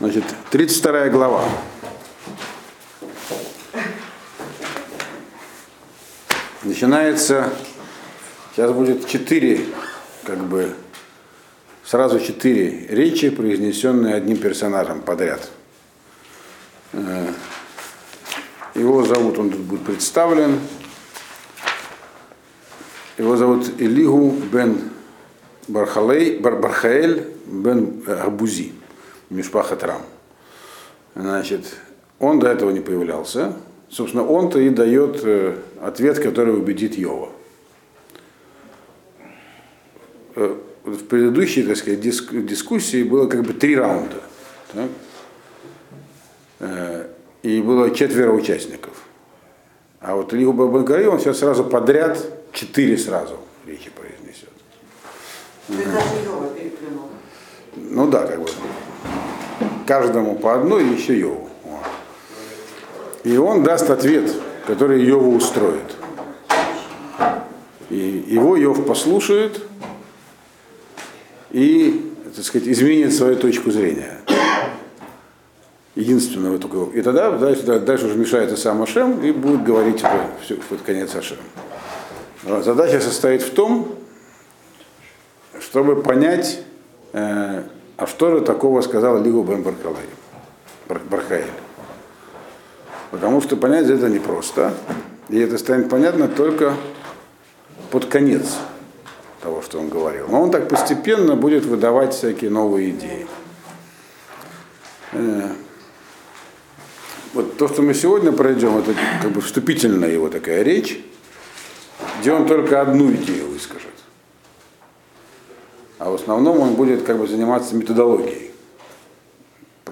Значит, 32 глава. Начинается, сейчас будет четыре, как бы, сразу четыре речи, произнесенные одним персонажем подряд. Э, Его зовут, он тут будет представлен. Его зовут Илигу бен Бархалей, Бар, Бархаэль бен Абузи, Мишпаха Трам. Значит, он до этого не появлялся. Собственно, он-то и дает э, ответ, который убедит Йова. Э, в предыдущей, так сказать, диск, дискуссии было как бы три раунда. Так? Э, и было четверо участников. А вот Илигу Бабангари, он сейчас сразу подряд, четыре сразу речи произнесет. Ну да, как бы. Каждому по одной и еще Йову. И он даст ответ, который Йову устроит. И его Йов послушает и, так сказать, изменит свою точку зрения. Единственного только. И тогда дальше, дальше уже мешает и сам Ашем и будет говорить уже все, под конец Ашем. Задача состоит в том, чтобы понять, э, а что же такого сказал Лигу Бен Бархаэль. Потому что понять это непросто. И это станет понятно только под конец того, что он говорил. Но он так постепенно будет выдавать всякие новые идеи. Э, вот то, что мы сегодня пройдем, это как бы вступительная его такая речь, где он только одну идею выскажет. А в основном он будет как бы заниматься методологией,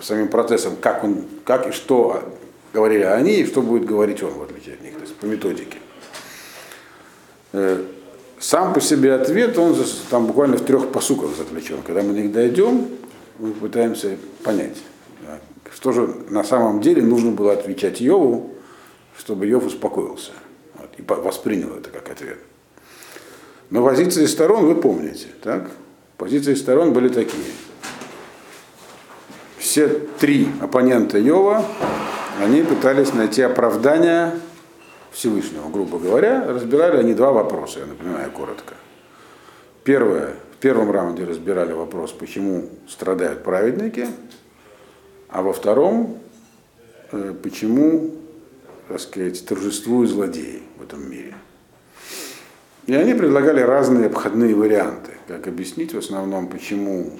самим процессам, как, он, как и что говорили они, и что будет говорить он, в отличие от них, то есть по методике. Сам по себе ответ, он там буквально в трех посуках заключен. Когда мы на них дойдем, мы пытаемся понять, что же на самом деле нужно было отвечать Йову, чтобы Йов успокоился вот, и воспринял это как ответ. Но позиции сторон вы помните, так? Позиции сторон были такие. Все три оппонента Йова, они пытались найти оправдание Всевышнего, грубо говоря. Разбирали они два вопроса, я напоминаю коротко. Первое, в первом раунде разбирали вопрос, почему страдают праведники, а во втором, э, почему, так сказать, торжествуют злодеи в этом мире. И они предлагали разные обходные варианты, как объяснить в основном, почему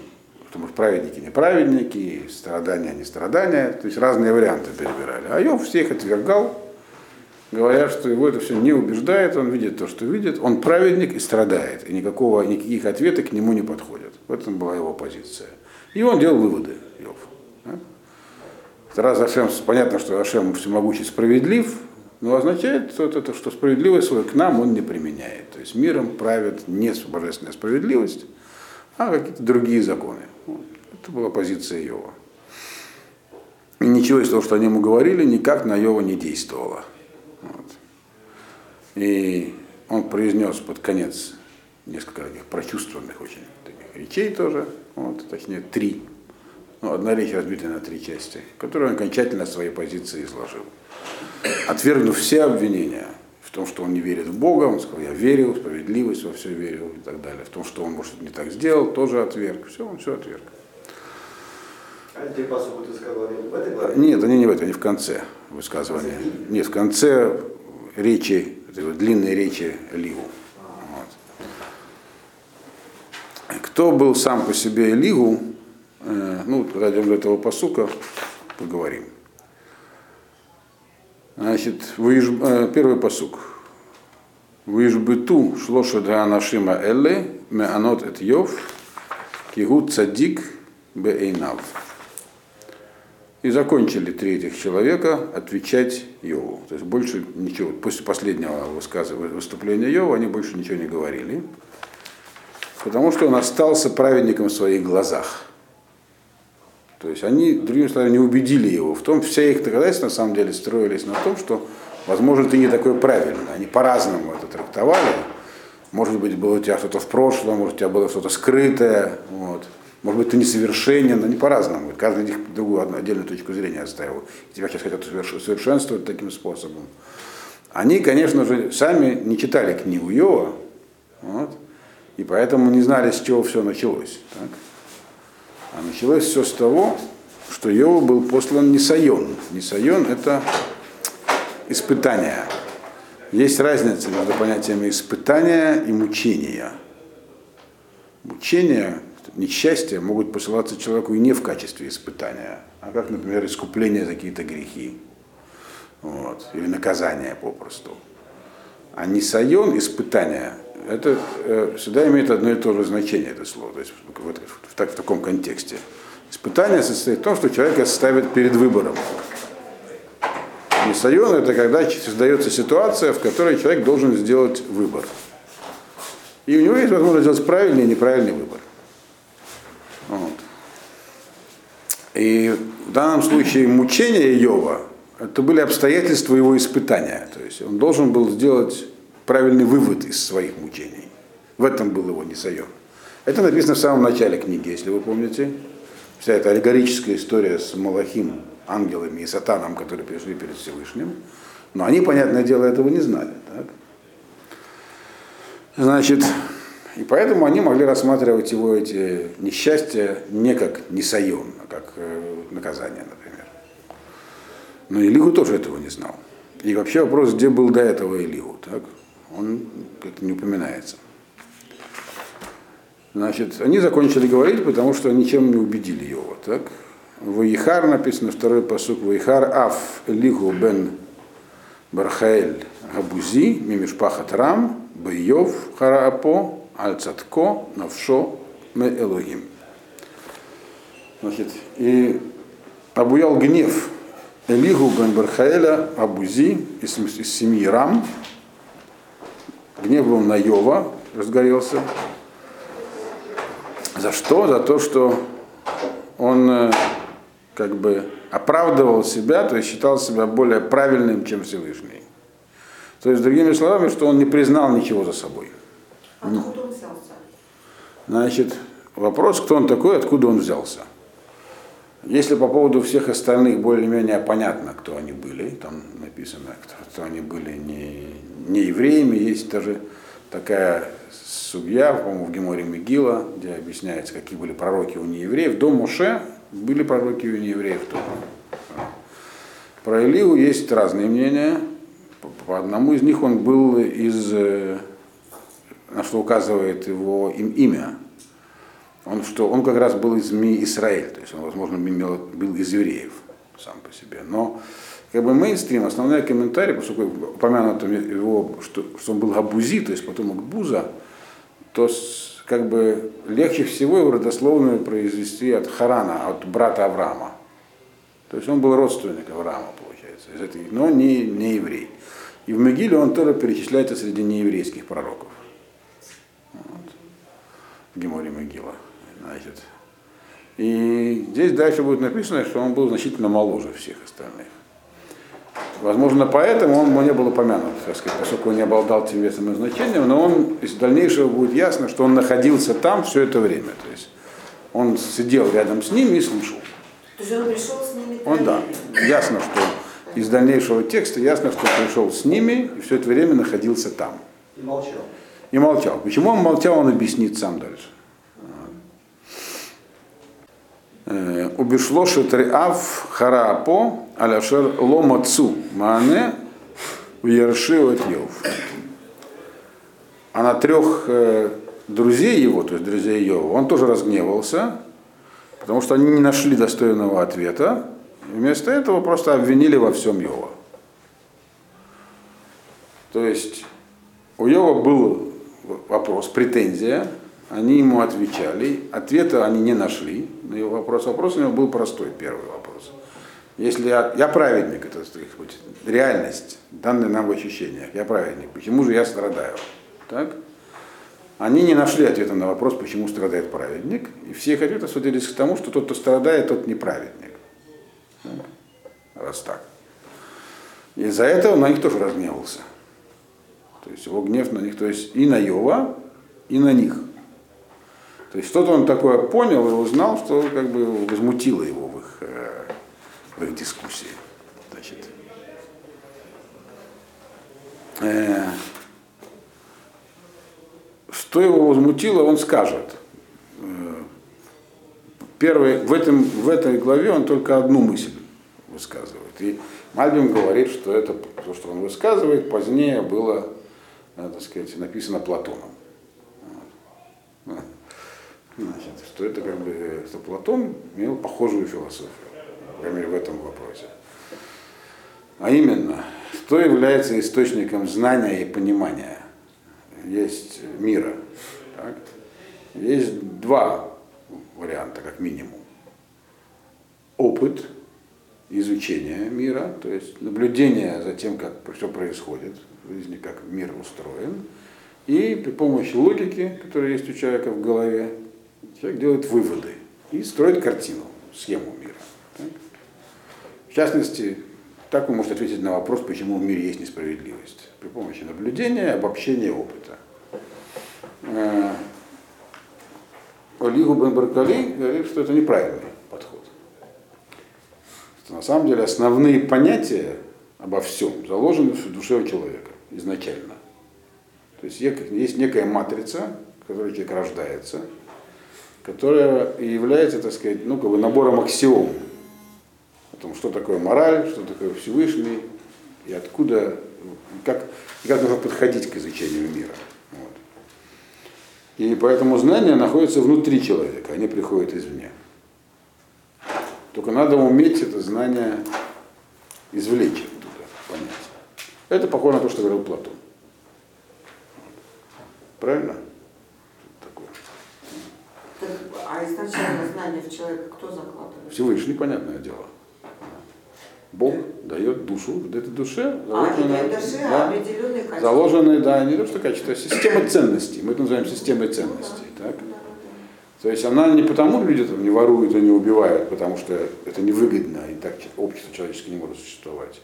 потому что праведники не праведники, страдания не страдания, то есть разные варианты перебирали. А Йов всех отвергал, говоря, что его это все не убеждает, он видит то, что видит, он праведник и страдает, и никакого, никаких ответов к нему не подходят. В этом была его позиция. И он делал выводы, Йов. Раз Ашем, понятно, что Ашем всемогущий справедлив, но означает что это, что справедливость свою к нам он не применяет. То есть миром правит не божественная справедливость, а какие-то другие законы. Вот. Это была позиция Йова. И ничего из того, что они ему говорили, никак на Йова не действовало. Вот. И он произнес под конец несколько таких прочувственных очень таких речей тоже, вот, точнее три. Ну, одна речь разбита на три части, которую он окончательно своей позиции изложил. Отвергнув все обвинения в том, что он не верит в Бога, он сказал, я верю в справедливость, во все верю и так далее. В том, что он, может, не так сделал, тоже отверг. Все, он все отверг. А эти ты сказал в этой главе? Нет, они не в этом, они в конце высказывания. Нет, в конце речи, длинной речи Ливу. Вот. Кто был сам по себе Ливу, э, ну, до этого посука, поговорим. Значит, выиж, э, первый посук. Выижбыту шлоша да анашима элле, меанот эт йов, кигут цадик бейнав. И закончили три этих человека отвечать Йову. То есть больше ничего, после последнего выступления Йова они больше ничего не говорили, потому что он остался праведником в своих глазах. То есть они, другими словами, не убедили его в том, все их доказательства на самом деле строились на том, что, возможно, ты не такой правильный. Они по-разному это трактовали. Может быть, было у тебя что-то в прошлом, может, у тебя было что-то скрытое. Вот. Может быть, ты несовершенен, но не по-разному. Каждый из них другую отдельную точку зрения оставил. Тебя сейчас хотят совершенствовать таким способом. Они, конечно же, сами не читали книгу Йова, вот, и поэтому не знали, с чего все началось. Так? А началось все с того, что Йова был послан Нисайон. Нисайон – это испытание. Есть разница между понятиями испытания и мучения. Мучения, несчастья могут посылаться человеку и не в качестве испытания, а как, например, искупление за какие-то грехи. Вот, или наказание попросту. А нисайон, испытание, это э, всегда имеет одно и то же значение, это слово, то есть в, в, в, в, таком контексте. Испытание состоит в том, что человека ставят перед выбором. Нисайон это когда создается ситуация, в которой человек должен сделать выбор. И у него есть возможность сделать правильный и неправильный выбор. Вот. И в данном случае мучения Иова это были обстоятельства его испытания. То есть он должен был сделать правильный вывод из своих мучений. В этом был его несайон. Это написано в самом начале книги, если вы помните. Вся эта аллегорическая история с Малахим, ангелами и сатаном, которые пришли перед Всевышним. Но они, понятное дело, этого не знали. Так? Значит, и поэтому они могли рассматривать его эти несчастья не как несайон, а как э, наказание, например. Но Илигу тоже этого не знал. И вообще вопрос, где был до этого Илигу, так? Он как-то не упоминается. Значит, они закончили говорить, потому что ничем не убедили его. Так? Ваихар написано, второй посук, Ваихар Аф Элиху бен Бархаэль Габузи, Мимишпахат Рам, Байов Хараапо, Альцатко, Навшо, Ме Элогим. Значит, и обуял гнев Элигу бен Бархаэля Абузи из, из семьи Рам. Гнев был на Йова, разгорелся. За что? За то, что он э, как бы оправдывал себя, то есть считал себя более правильным, чем Всевышний. То есть, другими словами, что он не признал ничего за собой. Откуда он взялся? Значит, вопрос, кто он такой, откуда он взялся. Если по поводу всех остальных более-менее понятно, кто они были, там написано, кто, кто они были не, не евреями, есть даже такая судья, по-моему, в Геморе Мегила, где объясняется, какие были пророки у неевреев. До Моше были пророки у неевреев тоже. Про Илию есть разные мнения. По одному из них он был из, э, на что указывает его им, имя. Он, что, он как раз был из Ми Израиль, то есть он, возможно, был из евреев сам по себе. Но как бы мейнстрим, основной комментарий, поскольку упомянуто его, что, что он был Габузи, то есть потомок Буза, то с, как бы легче всего его родословную произвести от Харана, от брата Авраама. То есть он был родственник Авраама, получается, из этой, но не, не еврей. И в Мегиле он тоже перечисляется среди нееврейских пророков. Вот. В Геморе Мегила. Значит. И здесь дальше будет написано, что он был значительно моложе всех остальных. Возможно, поэтому он не был упомянут, так сказать, поскольку он не обладал тем весом и значением, но он из дальнейшего будет ясно, что он находился там все это время. То есть он сидел рядом с ними и слушал. То есть он пришел с ними Он, да, ясно, что из дальнейшего текста ясно, что он пришел с ними и все это время находился там. И молчал. И молчал. Почему он молчал, он объяснит сам дальше. Э, Убишло шетриав хараапо аляшер ломацу мане уерши от Йов. А на трех э, друзей его, то есть друзей Йова, он тоже разгневался, потому что они не нашли достойного ответа. Вместо этого просто обвинили во всем Йова. То есть у Йова был вопрос, претензия, они ему отвечали, ответа они не нашли на его вопрос. Вопрос у него был простой, первый вопрос. Если я, я праведник, это сказать, реальность, данная нам в ощущениях, я праведник, почему же я страдаю? Так? Они не нашли ответа на вопрос, почему страдает праведник, и все их ответы сводились к тому, что тот, кто страдает, тот не праведник. Так? Раз так. Из-за этого на них тоже разгневался. То есть его гнев на них, то есть и на Йова, и на них. То есть что-то он такое понял и узнал, что как бы возмутило его в их, э, в их дискуссии. Значит, э, что его возмутило, он скажет. Э, Первый, в, этом, в этой главе он только одну мысль высказывает. И Мальбим говорит, что это то, что он высказывает, позднее было, так сказать, написано Платоном. Значит, что это как бы, что Платон имел похожую философию, по крайней мере, в этом вопросе. А именно, что является источником знания и понимания есть мира. Так? Есть два варианта, как минимум. Опыт изучения мира, то есть наблюдение за тем, как все происходит в жизни, как мир устроен, и при помощи логики, которая есть у человека в голове, человек делает выводы и строит картину, схему мира. Так? В частности, так он может ответить на вопрос, почему в мире есть несправедливость. При помощи наблюдения, обобщения опыта. Э, Олигу Бен Баркали говорит, что это неправильный подход. Что на самом деле основные понятия обо всем заложены в душе у человека изначально. То есть есть некая матрица, в которой человек рождается, которая и является, так сказать, ну, как бы набором аксиом о том, что такое мораль, что такое Всевышний, и откуда, как, и как нужно подходить к изучению мира. Вот. И поэтому знания находятся внутри человека, они приходят извне. Только надо уметь это знание извлечь оттуда, понять. Это похоже на то, что говорил Платон. Правильно? Такое. Так, а изначально знание в человека кто закладывает? Всевышний, понятное дело. Бог дает душу, в этой душе А, не заложено, дает душе, а да, определенные качества. заложены, да, не то что качество, а система ценностей. Мы это называем системой ценностей. Так? То есть она не потому люди там не воруют и не убивают, потому что это невыгодно, и так общество человеческое не может существовать.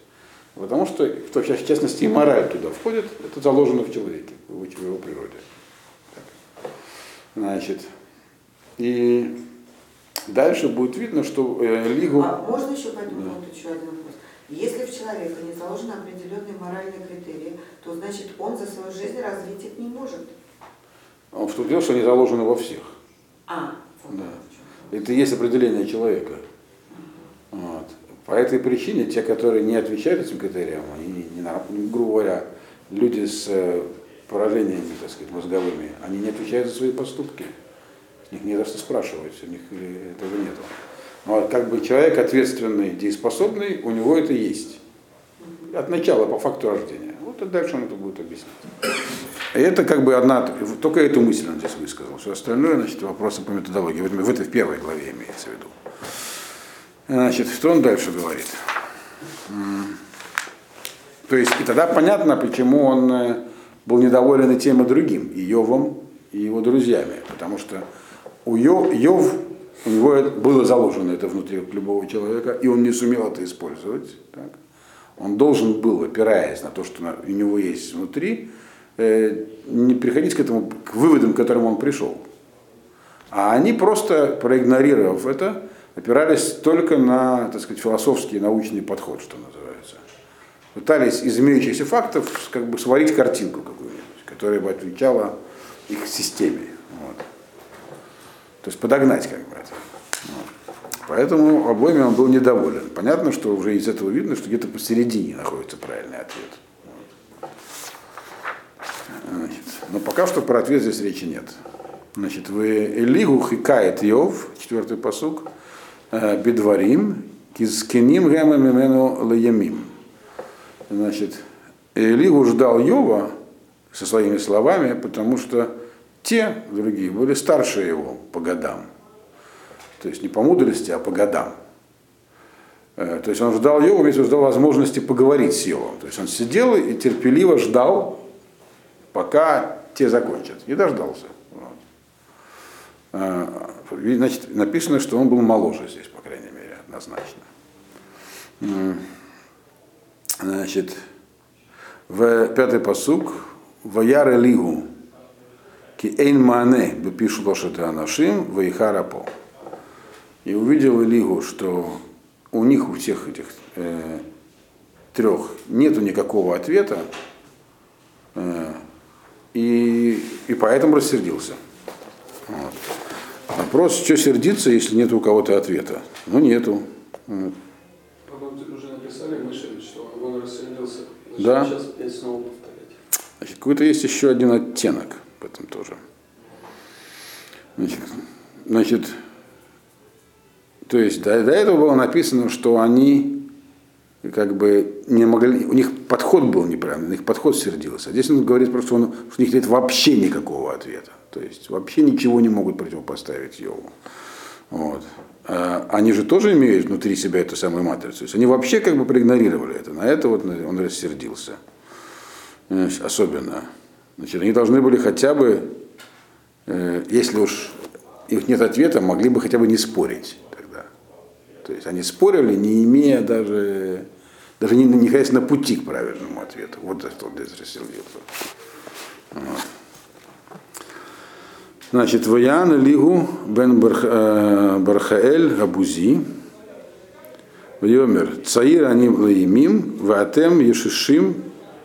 А Потому что, в частности, и мораль туда входит, это заложено в человеке, в его природе. Так. Значит, и дальше будет видно, что э, Лигу... А можно еще по этому поводу еще один вопрос? Если в человека не заложены определенные моральные критерии, то значит он за свою жизнь развить их не может. Он что дело, что они заложены во всех. А, вот Да. в. Это и есть определение человека. Вот. По этой причине те, которые не отвечают этим критериям, они, не, ну, грубо говоря, люди с э, поражениями, так сказать, мозговыми, они не отвечают за свои поступки. С них не за что спрашивать, у них э, этого нет. Но как бы человек ответственный, дееспособный, у него это есть. От начала, по факту рождения. Вот и дальше он это будет объяснять. И это как бы одна, только эту мысль он здесь высказал. Все остальное, значит, вопросы по методологии. Вот В этой в первой главе имеется в виду. Значит, что он дальше говорит? То есть, и тогда понятно, почему он э, был недоволен и тем, и другим, и Йовом, и его друзьями. Потому что у Йов, у него было заложено это внутри любого человека, и он не сумел это использовать. Так? Он должен был, опираясь на то, что у него есть внутри, э, не приходить к этому, к выводам, к которым он пришел. А они просто, проигнорировав это, опирались только на, так сказать, философский научный подход, что называется. Пытались из имеющихся фактов как бы сварить картинку какую-нибудь, которая бы отвечала их системе. То есть подогнать как бы это. Поэтому обоими он был недоволен. Понятно, что уже из этого видно, что где-то посередине находится правильный ответ. Значит, но пока что про ответ здесь речи нет. Значит, в Элигу хикает Йов, четвертый посук, э, бедварим, кизкеним гэма мимену лаямим. Значит, Элигу ждал Йова со своими словами, потому что те другие были старше его по годам. То есть не по мудрости, а по годам. Э, То есть он ждал Йова, если ждал возможности поговорить с Йовом. То есть он сидел и терпеливо ждал, пока те закончат. И дождался. Вот. Э, Значит, написано, что он был моложе здесь, по крайней мере, однозначно. Значит, в пятый посук, Ваяр Элигу, Ки эйн мане бепишу лошадь анашим вейхарапо. И увидел Илигу, что у них, у всех этих э, трех, нету никакого ответа, э, и, и поэтому рассердился. Вот. Вопрос, что сердиться, если нет у кого-то ответа? Ну, нету. Вот. Уже написали Мишель, что он рассердился. Да. Сейчас опять снова повторять. Значит, какой-то есть еще один оттенок в этом тоже. Значит, значит, то есть до, до этого было написано, что они как бы не могли, у них подход был неправильный, их подход сердился. А здесь он говорит просто, что, он, что у них нет вообще никакого ответа. То есть вообще ничего не могут противопоставить Йову. Вот. А они же тоже имеют внутри себя эту самую матрицу. То есть они вообще как бы проигнорировали это. На это вот он рассердился. Особенно. Значит, они должны были хотя бы, э, если уж их нет ответа, могли бы хотя бы не спорить тогда. То есть они спорили, не имея даже, даже не, находясь на пути к правильному ответу. Вот за что он здесь рассердился. Вот. Значит, Ваян Лигу бен э, Бархаэль Абузи, Йомер, Цаир Аним Лаимим, Ваатем Ешишим,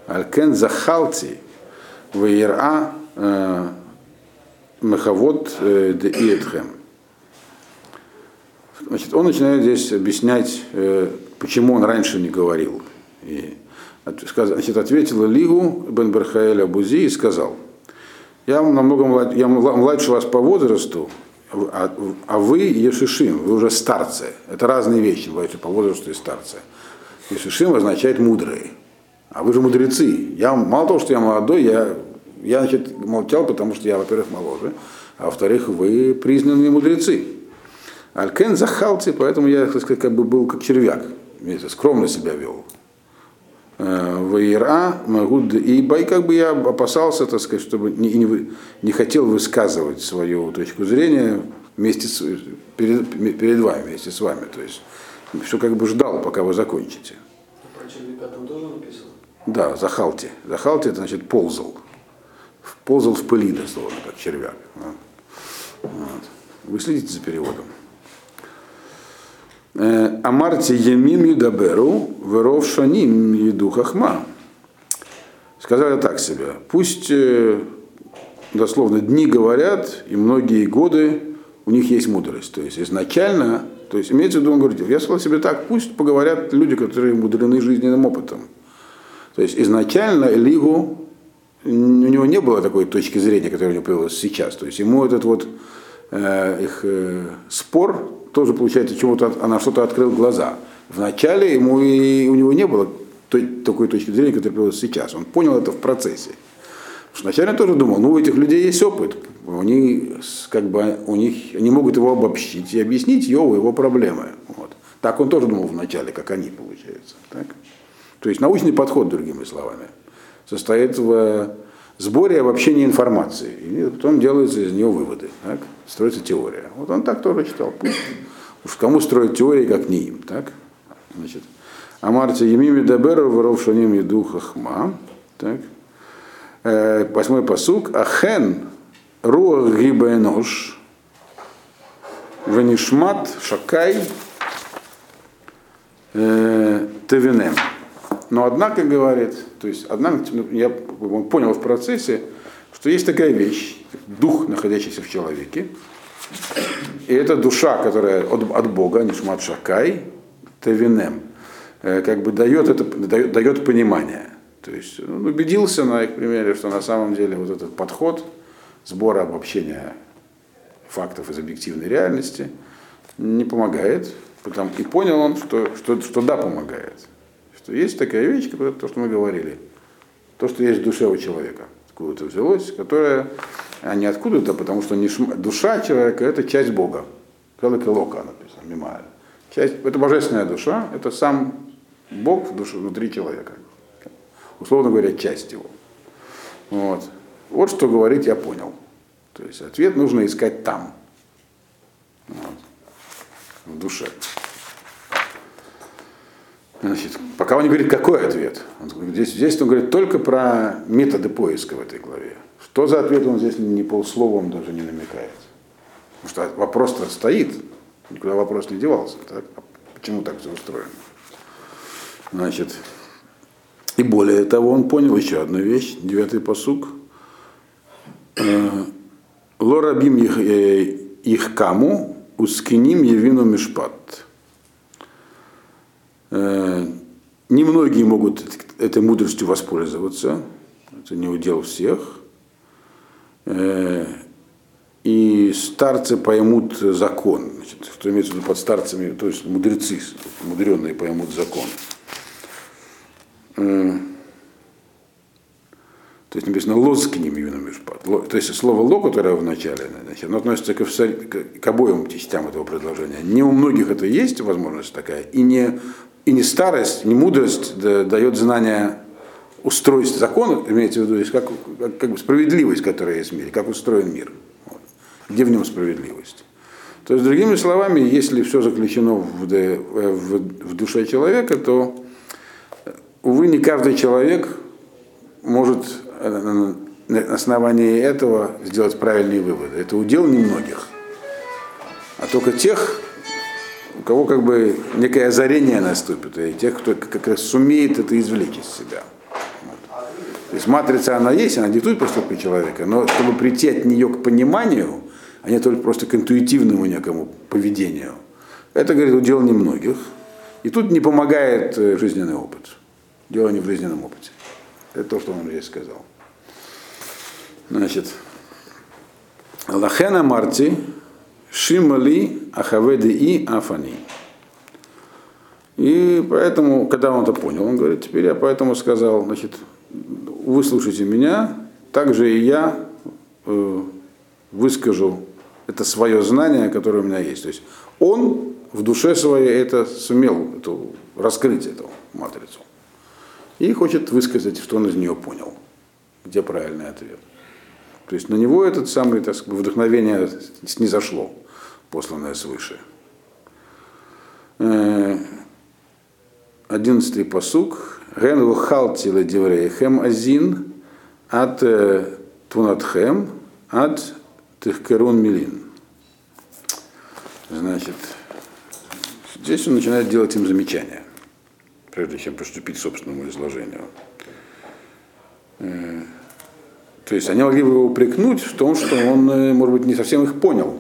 Алькен Захалти, Ваира Мехавод де Иетхем. Значит, он начинает здесь объяснять, э, почему он раньше не говорил. И, значит, ответил Лигу бен Бархаэль Абузи и сказал, я намного я мла- младше вас по возрасту, а, а вы Ешишим, вы уже старцы. Это разные вещи, младше по возрасту и старцы. Ешишим означает мудрые. А вы же мудрецы. Я, мало того, что я молодой, я, я значит, молчал, потому что я, во-первых, моложе, а во-вторых, вы признанные мудрецы. Алькен захалти, поэтому я, так сказать, как бы был как червяк, видите, скромно себя вел. Ваира, Магуд, и бай, как бы я опасался, так сказать, чтобы не, не, не хотел высказывать свою точку зрения вместе с, перед, перед вами, вместе с вами. То есть, что как бы ждал, пока вы закончите. Про червяка там тоже написано? Да, захалти. Захалти это значит ползал. Ползал в пыли, дословно, как червяк. Вот. Вы следите за переводом. Э, Амарти емим юдаберу, веров шаним еду хахма. Сказали так себе, пусть, э, дословно, дни говорят, и многие годы у них есть мудрость. То есть изначально, то есть имеется в виду, он говорит, я сказал себе так, пусть поговорят люди, которые мудрены жизненным опытом. То есть изначально Элигу, у него не было такой точки зрения, которая у него появилась сейчас. То есть ему этот вот э, их э, спор тоже, получается, чему-то, она что-то открыл глаза. Вначале ему и у него не было той, такой точки зрения, которая появилась сейчас. Он понял это в процессе. Потому что вначале тоже думал, ну у этих людей есть опыт, они, как бы, у них, они могут его обобщить и объяснить его, его проблемы. Вот. Так он тоже думал вначале, как они, получается. То есть научный подход, другими словами, состоит в сборе и обобщении информации. И потом делаются из нее выводы. Так? Строится теория. Вот он так тоже читал. Уж кому строить теории, как не им. Так? Значит, Амарти Емими Даберу, воров шаним еду хахма. Так? Э, Восьмой посук. Ахен руах гибенош венишмат шакай э, тевинем. Но однако говорит, то есть однако ну, я понял в процессе, что есть такая вещь, дух, находящийся в человеке, и это душа, которая от, от Бога, нишмат шакай, тевинем, э, как бы дает, это, дает, дает понимание. То есть он убедился на их примере, что на самом деле вот этот подход сбора обобщения фактов из объективной реальности не помогает. Потому, и понял он, что, что, что да, помогает. Что есть такая вещь, которая, то, что мы говорили, то, что есть в душе у человека, откуда-то взялось, которая, а не откуда-то, потому что не шм- душа человека – это часть Бога. Калыка лока написано, мимая. Часть, это божественная душа, это сам Бог в душе, внутри человека. Условно говоря, часть его. Вот. вот что говорить я понял. То есть ответ нужно искать там. Вот. В душе. Значит, пока он не говорит, какой ответ. Он здесь, здесь он говорит только про методы поиска в этой главе. Что за ответ он здесь ни полсловом даже не намекает. Потому что вопрос-то стоит, никуда вопрос не девался. Так? А почему так все устроено? Значит, и более того, он понял еще одну вещь, девятый посук. Лорабим их, э, каму, ускиним евину мишпат. Э, Немногие могут этой мудростью воспользоваться, это не удел всех. Э, И старцы поймут закон. Значит, что имеется в виду под старцами, то есть мудрецы, мудренные поймут закон. То есть написано лоз к ним именно мишпат. Ло- То есть слово ло, которое в начале, значит, оно относится к, к- к обоим частям этого предложения. Не у многих это есть возможность такая, и не, и не старость, не мудрость да- дает знание устройств закона, имеется в виду, есть как, как, как бы справедливость, которая есть в мире, как устроен мир. Вот. Где в нем справедливость. То есть, другими словами, если все заключено в, в, в душе человека, то, увы, не каждый человек может на основании этого сделать правильные выводы. Это удел немногих. А только тех, у кого как бы некое озарение наступит, и тех, кто как раз сумеет это извлечь из себя. Вот. То есть матрица она есть, она диктует поступки человека, но чтобы прийти от нее к пониманию, а не только просто к интуитивному некому поведению, это, говорит, удел немногих. И тут не помогает э, жизненный опыт. Дело не в жизненном опыте. Это то, что он здесь сказал. Значит, Лахена Марти, Шимали, Ахаведи и Афани. И поэтому, когда он это понял, он говорит, теперь я поэтому сказал, значит, выслушайте меня, также и я э, выскажу это свое знание, которое у меня есть. То есть он в душе своей это сумел эту, раскрыть эту матрицу. И хочет высказать, что он из нее понял, где правильный ответ. То есть на него этот самый так сказать, вдохновение снизошло, посланное свыше. Э, Одиннадцатый посук. Ген вухалти ладиврейхем азин от э, тунатхем от тихкерун милин. Значит, здесь он начинает делать им замечания, прежде чем приступить к собственному изложению. Э, То есть они могли бы его упрекнуть в том, что он, э, может быть, не совсем их понял.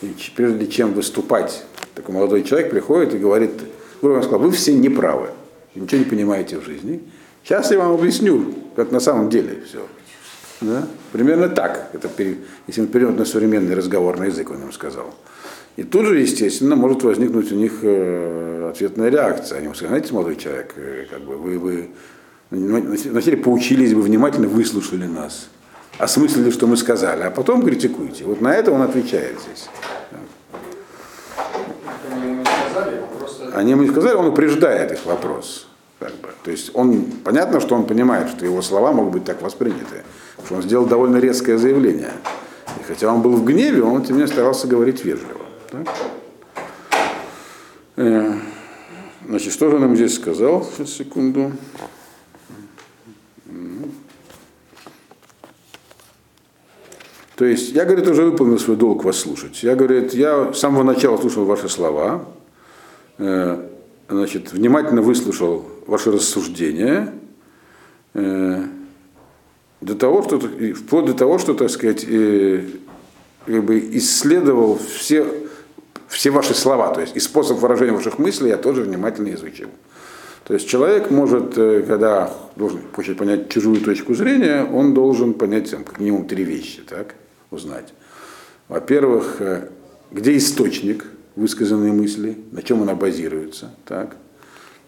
И прежде чем выступать, такой молодой человек приходит и говорит, грубо сказал, вы все неправы, ничего не понимаете в жизни. Сейчас я вам объясню, как на самом деле все. Да? Примерно так, это, если мы перейдем на современный разговорный язык, он им сказал. И тут же, естественно, может возникнуть у них э, ответная реакция. Они скажут, знаете, молодой человек, э, как бы вы, вы вначале поучились бы, внимательно выслушали нас, осмыслили, что мы сказали, а потом критикуете. Вот на это он отвечает здесь. Они ему не сказали, он упреждает их вопрос. Как бы. То есть он, понятно, что он понимает, что его слова могут быть так восприняты, что он сделал довольно резкое заявление. И хотя он был в гневе, он тем не менее старался говорить вежливо. Так? Э, Значит, что же ему здесь сказал? Сейчас, секунду. То есть я, говорит, уже выполнил свой долг вас слушать. Я, говорит, я с самого начала слушал ваши слова, э, значит, внимательно выслушал ваши рассуждения, э, до того, что, вплоть до того, что, так сказать, как бы исследовал все, все ваши слова, то есть и способ выражения ваших мыслей я тоже внимательно изучил. То есть человек может, э, когда должен, хочет понять чужую точку зрения, он должен понять там, как минимум три вещи, так, узнать. Во-первых, э, где источник высказанной мысли, на чем она базируется, так,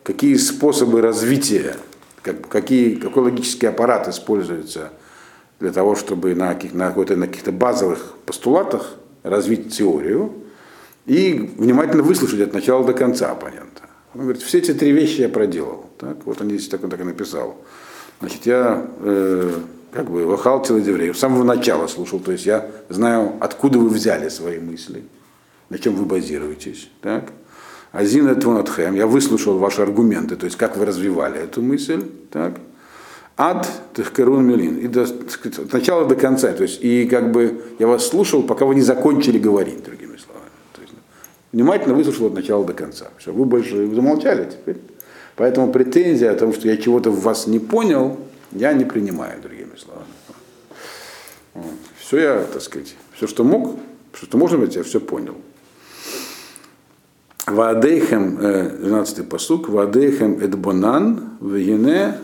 какие способы развития, как, какие, какой логический аппарат используется для того, чтобы на, каких, на, на каких-то базовых постулатах развить теорию и внимательно выслушать от начала до конца оппонента. Он говорит, все эти три вещи я проделал. Так? Вот он здесь так, он так и написал. Значит, я э, как бы вахал телодеврей, с самого начала слушал, то есть я знаю, откуда вы взяли свои мысли, на чем вы базируетесь. Так? Азин Твонатхем, я выслушал ваши аргументы, то есть как вы развивали эту мысль. Так? ад Техкерун Милин. И до, от начала до конца. То есть, и как бы я вас слушал, пока вы не закончили говорить, другими внимательно выслушал от начала до конца. Все, вы больше замолчали теперь. Поэтому претензия о том, что я чего-то в вас не понял, я не принимаю, другими словами. Вот. Все я, так сказать, все, что мог, все, что можно быть, я все понял. Ваадейхем, 12-й посук, Ваадейхем эдбонан, вегене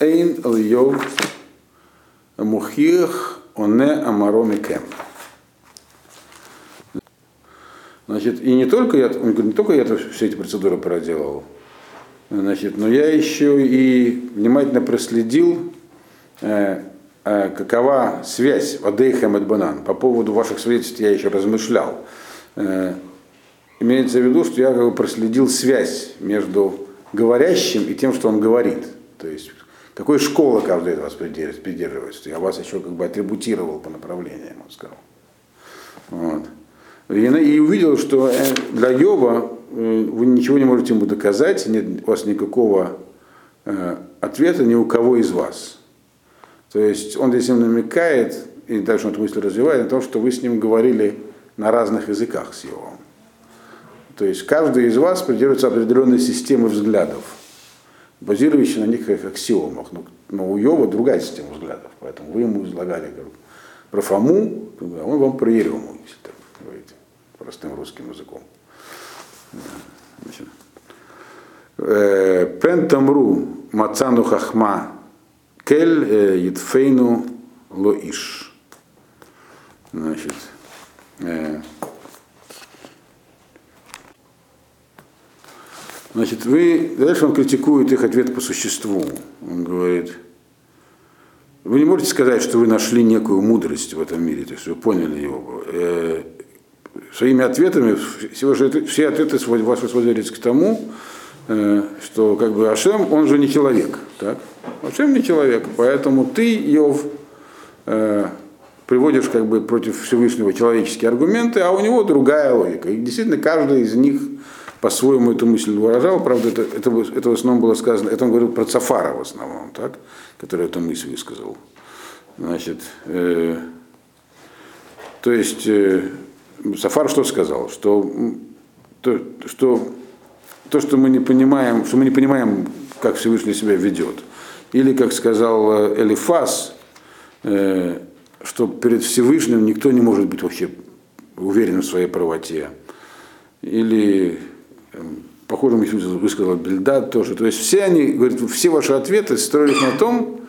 эйн льев мухих оне амароми кем. Значит, и не только я, он говорит, не только я все эти процедуры проделал, значит, но я еще и внимательно проследил, э, э, какова связь Вадейхем и Банан. По поводу ваших свидетельств я еще размышлял. Э, имеется в виду, что я как бы проследил связь между говорящим и тем, что он говорит. То есть какой школы каждый из вас придерживается. Я вас еще как бы атрибутировал по направлениям, он сказал. Вот. И, увидел, что э, для Йова э, вы ничего не можете ему доказать, нет у вас никакого э, ответа ни у кого из вас. То есть он здесь им намекает, и дальше он эту мысль развивает, на том, что вы с ним говорили на разных языках с Йовом. То есть каждый из вас придерживается определенной системы взглядов, базирующей на неких аксиомах. Но, но у Йова другая система взглядов, поэтому вы ему излагали говорю, про Фому, он вам про Ерему, если так говорить, простым русским языком. Пентамру мацану хахма кель едфейну лоиш. Значит, Значит, вы, дальше он критикует их ответ по существу. Он говорит, вы не можете сказать, что вы нашли некую мудрость в этом мире, то есть вы поняли его. Своими ответами, все, все ответы ваши сводились к тому, э, что как бы Ашем, он же не человек. Так? Ашем не человек, поэтому ты, Йов, э, приводишь как бы против Всевышнего человеческие аргументы, а у него другая логика. И действительно каждый из них по-своему эту мысль выражал, правда, это, это, это в основном было сказано, это он говорил про Цафара в основном, так, который эту мысль высказал. Значит, э, то есть э, Сафар что сказал? Что, то, что то, что мы не понимаем, что мы не понимаем, как Всевышний себя ведет. Или, как сказал э, Элифас, э, что перед Всевышним никто не может быть вообще уверен в своей правоте. Или похоже, высказал Бельдад тоже. То есть все они, говорят, все ваши ответы строились на том,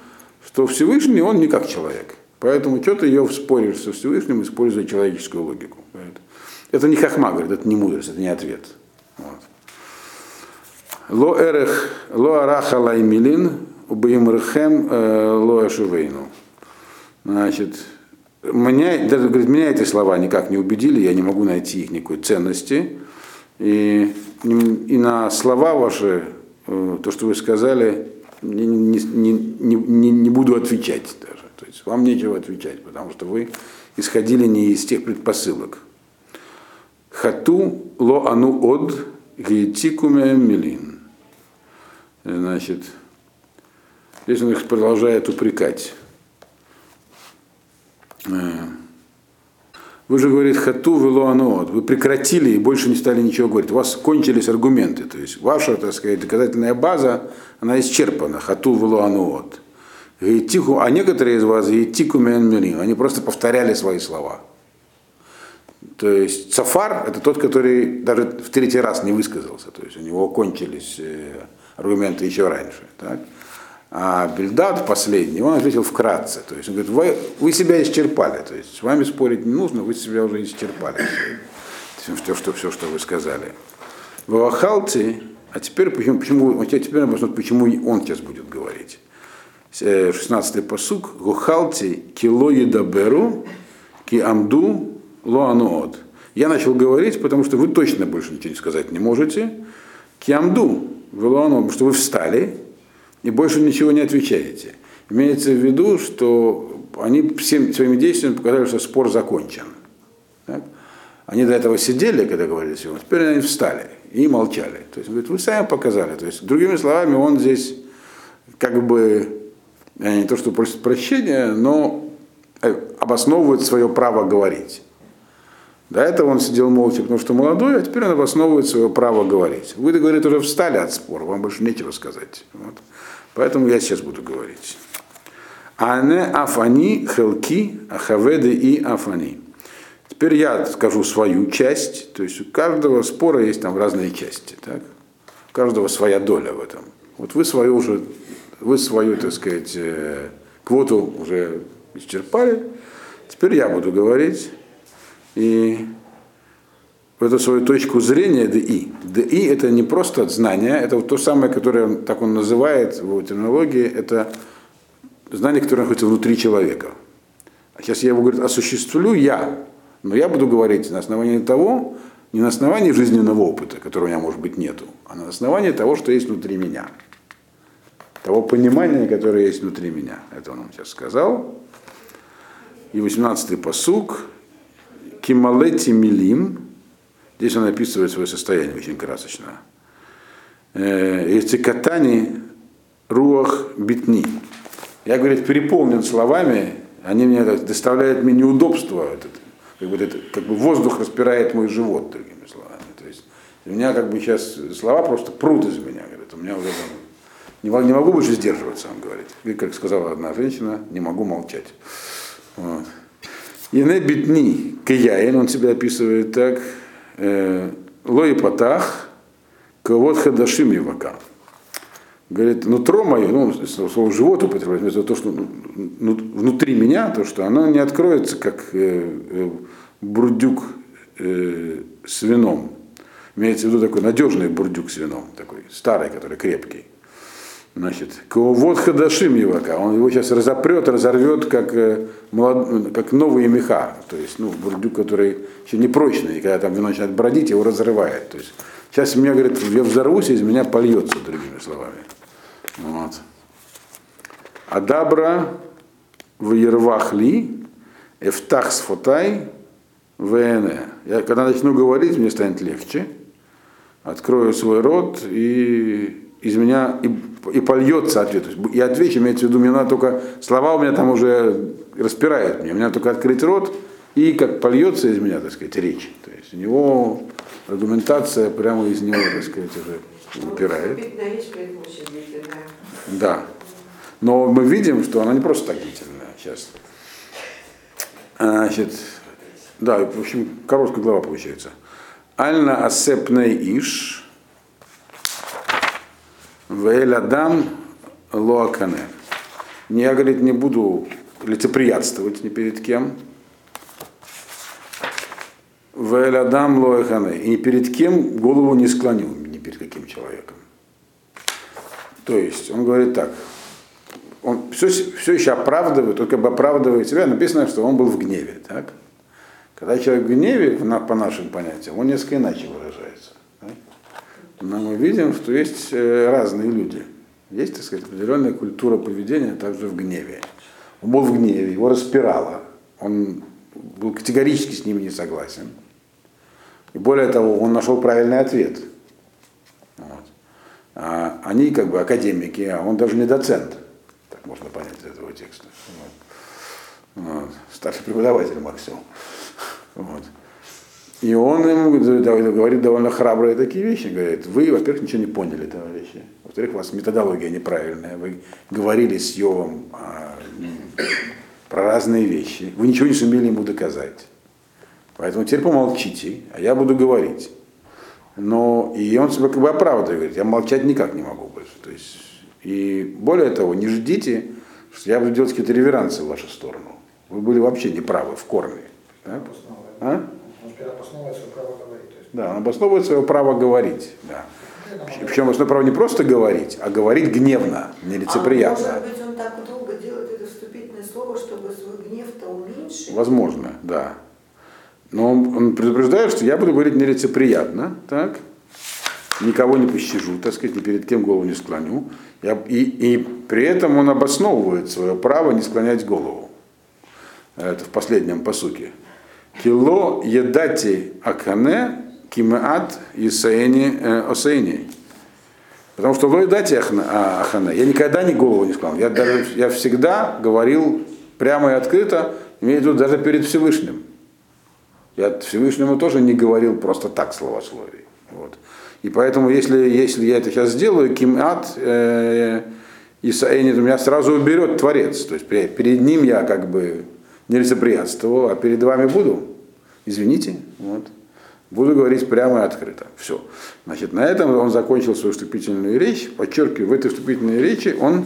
что Всевышний, он не как человек. Поэтому что ты ее споришь со Всевышним, используя человеческую логику. Это не хахма, говорит, это не мудрость, это не ответ. Ло эрех, ло араха лаймилин, убаимрхем э, ло ашувейну. Значит, меня, даже, говорит, меня эти слова никак не убедили, я не могу найти их никакой ценности. И, и на слова ваши, э, то, что вы сказали, не, не, не, не, не буду отвечать даже. То есть вам нечего отвечать, потому что вы исходили не из тех предпосылок. Хату ло ану од гейтикуме милин. Значит, здесь он их продолжает упрекать. Э, вы же, говорит, хату велуанот, вы прекратили и больше не стали ничего говорить. У вас кончились аргументы. То есть ваша, так сказать, доказательная база, она исчерпана. Хату велуанот. А некоторые из вас, они просто повторяли свои слова. То есть Цафар это тот, который даже в третий раз не высказался. То есть у него кончились э, аргументы еще раньше. Так? А Бельдад последний, он ответил вкратце. То есть он говорит, вы, вы себя исчерпали. То есть с вами спорить не нужно, вы себя уже исчерпали. Все, что, все, что вы сказали. В Ахалте, а теперь почему, почему, теперь объясню, почему он сейчас будет говорить. 16-й э, посук. Гухалти кило едаберу ки амду лоануот. Я начал говорить, потому что вы точно больше ничего сказать не можете. Ки амду, потому что вы встали, и больше ничего не отвечаете. Имеется в виду, что они всем своими действиями показали, что спор закончен. Так? Они до этого сидели, когда говорили с теперь они встали и молчали. То есть, говорит, вы сами показали. То есть, другими словами, он здесь как бы не то, что просят прощения, но э, обосновывают свое право говорить. До этого он сидел молча, потому что молодой, а теперь он обосновывает свое право говорить. Вы, говорит, уже встали от спора, вам больше нечего сказать. Вот. Поэтому я сейчас буду говорить. Ане афани хелки ахаведы и афани. Теперь я скажу свою часть, то есть у каждого спора есть там разные части, так? У каждого своя доля в этом. Вот вы свою уже, вы свою, так сказать, э, квоту уже исчерпали, теперь я буду говорить, и в эту свою точку зрения ДИ. ДИ это не просто знание, это вот то самое, которое так он называет в его терминологии, это знание, которое находится внутри человека. А сейчас я его говорю, осуществлю я, но я буду говорить на основании того, не на основании жизненного опыта, которого у меня, может быть, нету, а на основании того, что есть внутри меня. Того понимания, которое есть внутри меня. Это он вам сейчас сказал. И 18-й посук. Кималети милим. Здесь он описывает свое состояние очень красочно. Эти катани руах битни. Я, говорит, переполнен словами, они мне доставляют мне неудобства. Этот, как, бы, это, как бы воздух распирает мой живот, другими словами. То есть у меня как бы сейчас слова просто прут из меня. Говорит, у меня уже там, не, не могу больше сдерживаться, он говорит. И, как сказала одна женщина, не могу молчать. Вот. Ине битни кияин, он себя описывает так, э, лои патах, кого хадашим евака говорит, нутро мое, ну, слово живот употребляет, это то, что ну, внутри меня, то, что оно не откроется, как э, э, бурдюк э, с вином. Имеется в виду такой надежный бурдюк с вином, такой старый, который крепкий. Значит, вот хадашим евака, он его сейчас разопрет, разорвет, как, э, молод, как новые меха. То есть, ну, бурдюк, который еще не прочный, и когда там вино начинает бродить, его разрывает. То есть, сейчас меня, говорит, я взорвусь, из меня польется, другими словами. Вот. Адабра в Ервахли, Эфтах сфотай, ВН. Я когда начну говорить, мне станет легче. Открою свой рот и из меня и польется ответ. И отвечу, имеется в виду, мне надо только, слова у меня там уже распирают мне. Мне надо только открыть рот, и как польется из меня, так сказать, речь. То есть у него аргументация прямо из него, так сказать, уже выпирает. Да. Но мы видим, что она не просто так длительная сейчас. Значит, да, в общем, короткая глава получается. Альна асепней иш, вейлядам лоакане. Я, говорит, не буду лицеприятствовать ни перед кем. Вейлядам лоакане. И ни перед кем голову не склоню, ни перед каким человеком. То есть он говорит так, он все, все еще оправдывает, только бы оправдывает себя, написано, что он был в гневе. Так? Когда человек в гневе, по нашим понятиям, он несколько иначе выражается. Но мы видим, что есть э, разные люди. Есть, так сказать, определенная культура поведения также в гневе. Он был в гневе, его распирало, он был категорически с ними не согласен. И более того, он нашел правильный ответ – а они как бы академики, а он даже не доцент. Так можно понять из этого текста. Вот. Вот. Старший преподаватель Максим. Вот. И он им говорит довольно храбрые такие вещи. Говорит, вы, во-первых, ничего не поняли, товарищи. Во-вторых, у вас методология неправильная. Вы говорили с Йовом а, про разные вещи. Вы ничего не сумели ему доказать. Поэтому теперь помолчите, а я буду говорить. Но и он себя как бы оправдывает, говорит, я молчать никак не могу больше. То есть, и более того, не ждите, что я буду делать какие-то реверансы в вашу сторону. Вы были вообще неправы в корне. Да? А? Он обосновывает свое право говорить. Да, он обосновывает свое право говорить. Да. Причем основное право не просто говорить, а говорить гневно, нелицеприятно. А может быть, он так долго делает это вступительное слово, чтобы свой гнев-то уменьшить? Возможно, да. Но он, он предупреждает, что я буду говорить нелицеприятно, так? никого не пощажу, так сказать, ни перед кем голову не склоню. Я, и, и при этом он обосновывает свое право не склонять голову. Это в последнем посуке. Кило едати акане кимеат исаени э, осейни. Потому что вы дайте Ахане, я никогда ни голову не склонял. Я, даже, я всегда говорил прямо и открыто, имею в виду даже перед Всевышним. Я Всевышнему тоже не говорил просто так словословий. Вот. И поэтому, если, если я это сейчас сделаю, Кимат э, Исаэнит у меня сразу уберет Творец. То есть перед ним я как бы не лицеприятствовал, а перед вами буду. Извините. Вот. Буду говорить прямо и открыто. Все. Значит, на этом он закончил свою вступительную речь. Подчеркиваю, в этой вступительной речи он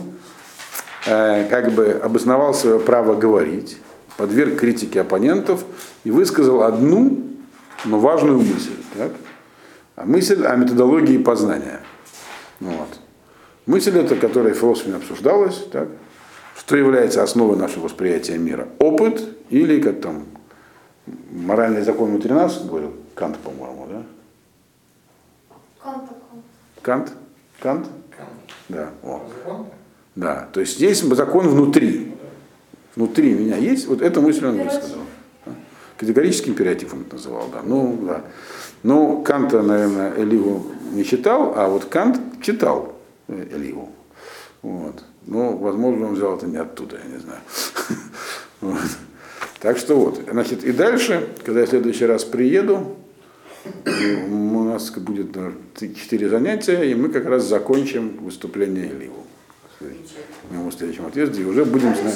э, как бы обосновал свое право говорить, подверг критике оппонентов и высказал одну, но важную мысль. Так? А мысль о методологии познания. Вот. Мысль эта, которая философами обсуждалась, так? Что является основой нашего восприятия мира. Опыт или, как там, моральный закон внутри нас, говорил Кант, по-моему, да? Кант. Кант? Кант? Да. О. Да. То есть есть закон внутри. Внутри меня есть. Вот эту мысль он высказал. Категорический императив он это называл, да. Ну, да. Ну, Канта, наверное, Эливу не читал, а вот Кант читал Эливу. Вот. Ну, возможно, он взял это не оттуда, я не знаю. Вот. Так что вот, значит, и дальше, когда я в следующий раз приеду, у нас будет четыре занятия, и мы как раз закончим выступление Эливу. В моему следующем отъезде, и уже будем знать.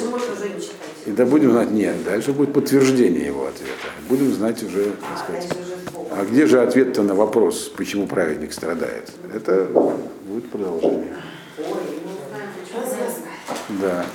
И да будем знать, нет, дальше будет подтверждение его ответа. Будем знать уже, так сказать. А где же ответ-то на вопрос, почему праведник страдает? Это будет продолжение. Ой, ну знаем, почему Да.